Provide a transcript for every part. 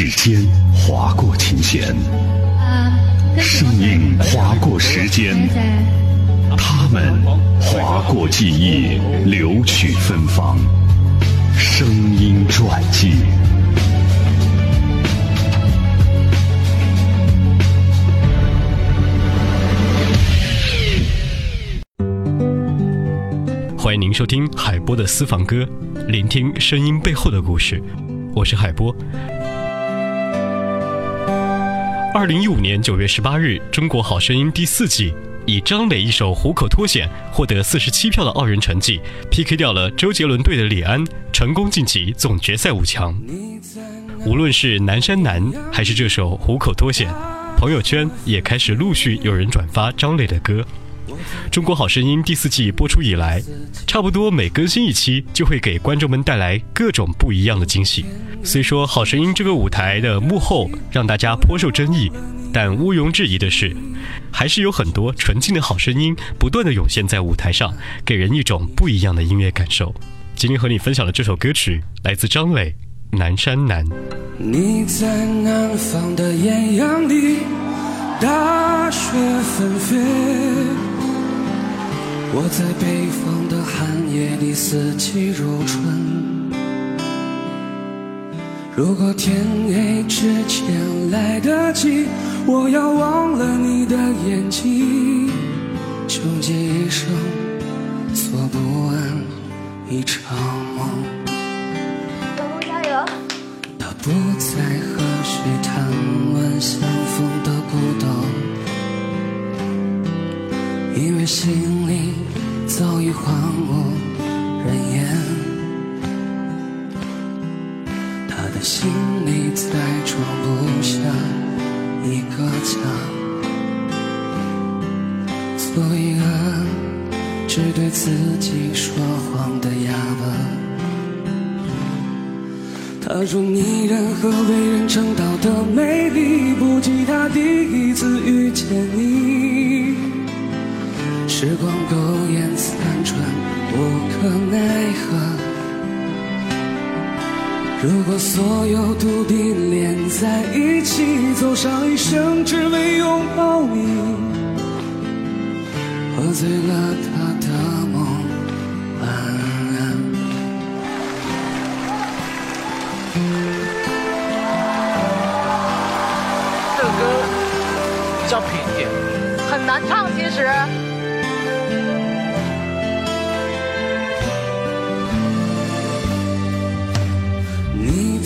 指尖划过琴弦，声音划过时间，他们划过记忆，留取芬芳。声音传记。欢迎您收听海波的私房歌，聆听声音背后的故事。我是海波。二零一五年九月十八日，《中国好声音》第四季以张磊一首《虎口脱险》获得四十七票的傲人成绩，PK 掉了周杰伦队的李安，成功晋级总决赛五强。无论是南山南还是这首《虎口脱险》，朋友圈也开始陆续有人转发张磊的歌。中国好声音第四季播出以来，差不多每更新一期，就会给观众们带来各种不一样的惊喜。虽说好声音这个舞台的幕后让大家颇受争议，但毋庸置疑的是，还是有很多纯净的好声音不断的涌现在舞台上，给人一种不一样的音乐感受。今天和你分享的这首歌曲来自张磊，《南山南》。你在南方的艳阳里，大雪纷飞。我在北方的寒夜里，四季如春。如果天黑之前来得及，我要忘了你的眼睛，穷极一生做不完一场梦。加油！他不再和谁谈论相逢的孤岛。因为心里早已荒无人烟，他的心里再装不下一个家，做一个只对自己说谎的哑巴。他说你任何为人称道的美丽，不及他第一次遇见你。时光苟延残喘，无可奈何。如果所有土地连在一起，走上一生只为拥抱你，喝醉了他的梦，晚安。这歌比较平一点，很难唱，其实。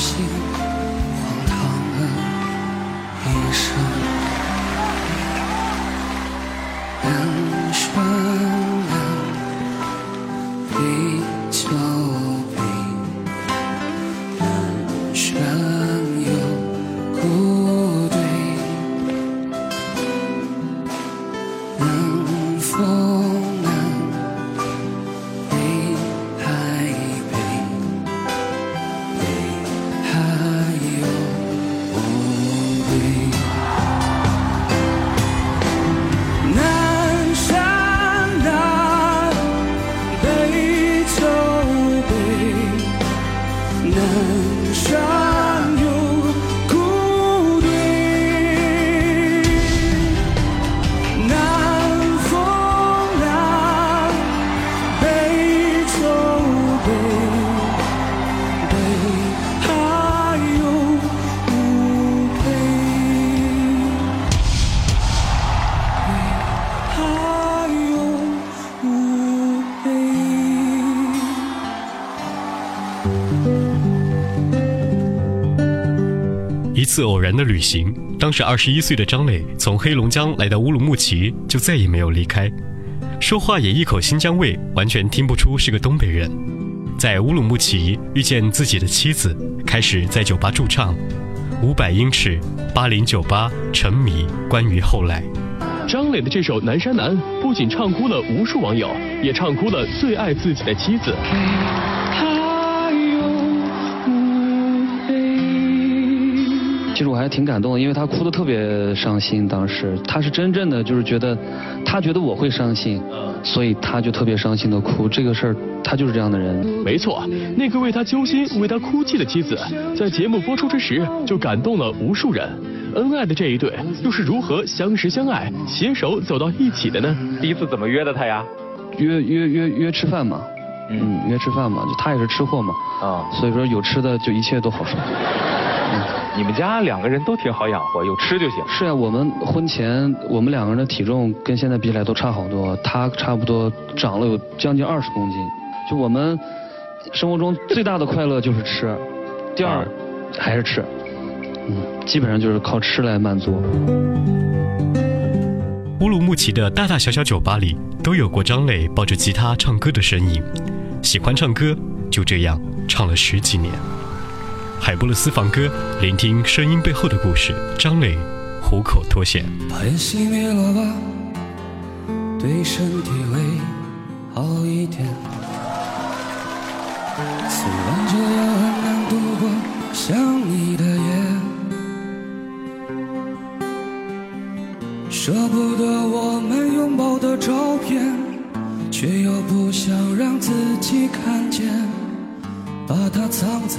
不行，荒唐了一生。南山南，北秋。能次偶然的旅行，当时二十一岁的张磊从黑龙江来到乌鲁木齐，就再也没有离开。说话也一口新疆味，完全听不出是个东北人。在乌鲁木齐遇见自己的妻子，开始在酒吧驻唱。五百英尺，八零九八沉迷。关于后来，张磊的这首《南山南》不仅唱哭了无数网友，也唱哭了最爱自己的妻子。其实我还挺感动的，因为他哭得特别伤心。当时他是真正的就是觉得，他觉得我会伤心，所以他就特别伤心的哭。这个事儿，他就是这样的人。没错，那个为他揪心、为他哭泣的妻子，在节目播出之时就感动了无数人。恩爱的这一对，又是如何相识相爱、携手走到一起的呢？第一次怎么约的他呀？约约约约吃饭嘛，嗯，约吃饭嘛，就他也是吃货嘛，啊，所以说有吃的就一切都好说。你们家两个人都挺好养活，有吃就行。是啊，我们婚前我们两个人的体重跟现在比起来都差好多，他差不多长了有将近二十公斤。就我们生活中最大的快乐就是吃，第二还是吃，嗯，基本上就是靠吃来满足。乌鲁木齐的大大小小酒吧里都有过张磊抱着吉他唱歌的身影，喜欢唱歌，就这样唱了十几年。海波勒私房歌，聆听声音背后的故事。张磊，虎口脱险。把烟熄灭了吧，对身体会好一点。虽然这样很难度过想你的夜，舍不得我们拥抱的照片，却又不想让自己看见，把它藏在。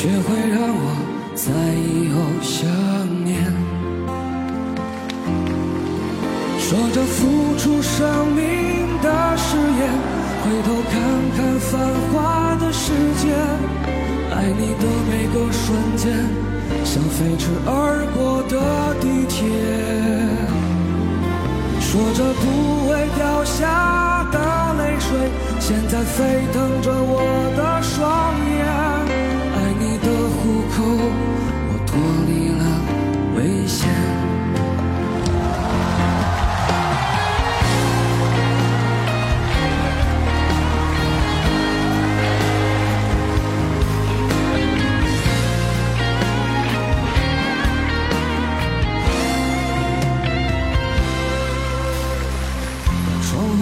却会让我在以后想念。说着付出生命的誓言，回头看看繁华的世界，爱你的每个瞬间，像飞驰而过的地铁。说着不会掉下的泪水，现在沸腾着我的双眼。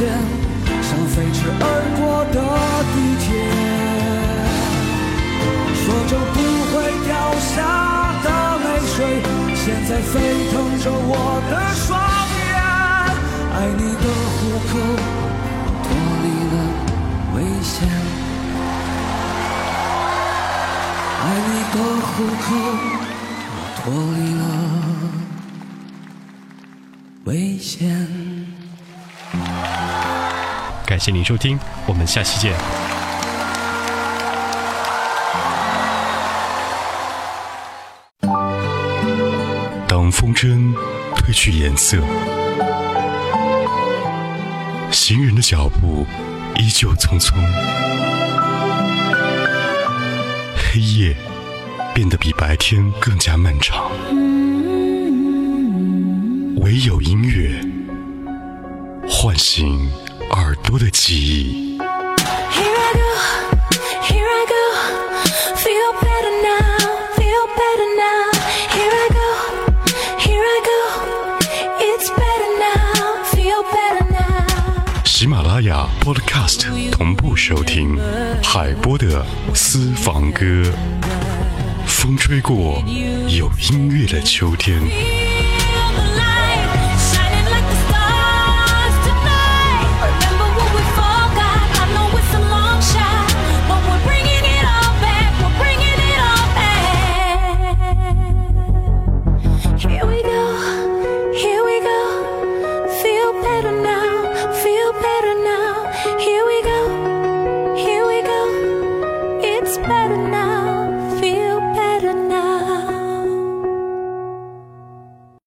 间，像飞驰而过的地铁，说着不会掉下的泪水，现在沸腾着我的双眼。爱你的虎口，脱离了危险。爱你的虎口，脱离了谢您收听，我们下期见。当风筝褪去颜色，行人的脚步依旧匆匆，黑夜变得比白天更加漫长，唯有音乐唤醒耳朵的记忆。喜马拉雅 Podcast 同步收听海波的私房歌。风吹过有音乐的秋天。